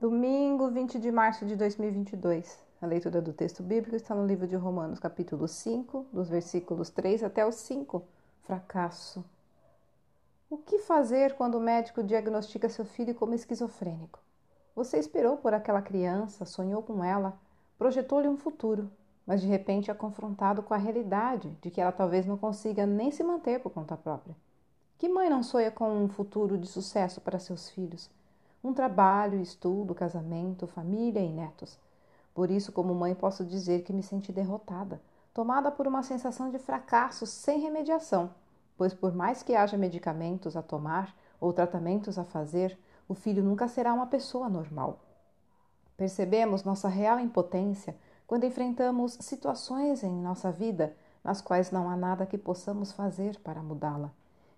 Domingo 20 de março de 2022. A leitura do texto bíblico está no livro de Romanos, capítulo 5, dos versículos 3 até o 5. Fracasso. O que fazer quando o médico diagnostica seu filho como esquizofrênico? Você esperou por aquela criança, sonhou com ela, projetou-lhe um futuro, mas de repente é confrontado com a realidade de que ela talvez não consiga nem se manter por conta própria. Que mãe não sonha com um futuro de sucesso para seus filhos? Um trabalho, estudo, casamento, família e netos. Por isso, como mãe, posso dizer que me senti derrotada, tomada por uma sensação de fracasso sem remediação, pois por mais que haja medicamentos a tomar ou tratamentos a fazer, o filho nunca será uma pessoa normal. Percebemos nossa real impotência quando enfrentamos situações em nossa vida nas quais não há nada que possamos fazer para mudá-la.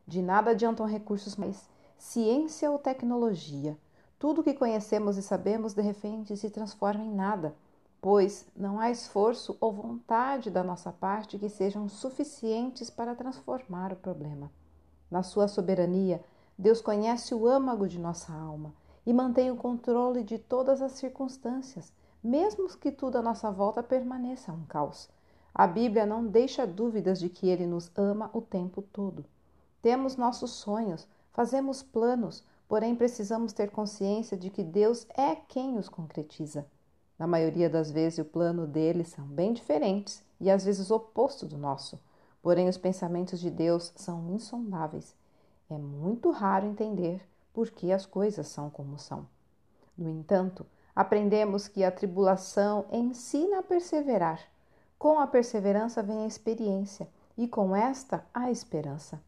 De nada adiantam recursos mais ciência ou tecnologia, tudo que conhecemos e sabemos de repente se transforma em nada, pois não há esforço ou vontade da nossa parte que sejam suficientes para transformar o problema. Na sua soberania, Deus conhece o âmago de nossa alma e mantém o controle de todas as circunstâncias, mesmo que tudo à nossa volta permaneça um caos. A Bíblia não deixa dúvidas de que Ele nos ama o tempo todo. Temos nossos sonhos, fazemos planos, porém precisamos ter consciência de que Deus é quem os concretiza. Na maioria das vezes, o plano dele são bem diferentes e às vezes oposto do nosso. Porém, os pensamentos de Deus são insondáveis. É muito raro entender por que as coisas são como são. No entanto, aprendemos que a tribulação ensina a perseverar. Com a perseverança vem a experiência, e com esta a esperança.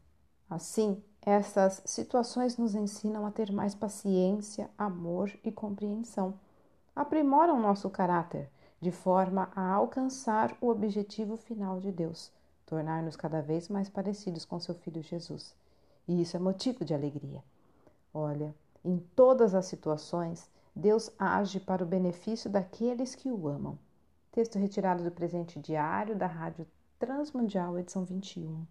Assim, essas situações nos ensinam a ter mais paciência, amor e compreensão. Aprimoram nosso caráter de forma a alcançar o objetivo final de Deus, tornar-nos cada vez mais parecidos com seu Filho Jesus. E isso é motivo de alegria. Olha, em todas as situações, Deus age para o benefício daqueles que o amam. Texto retirado do presente diário da Rádio Transmundial, edição 21.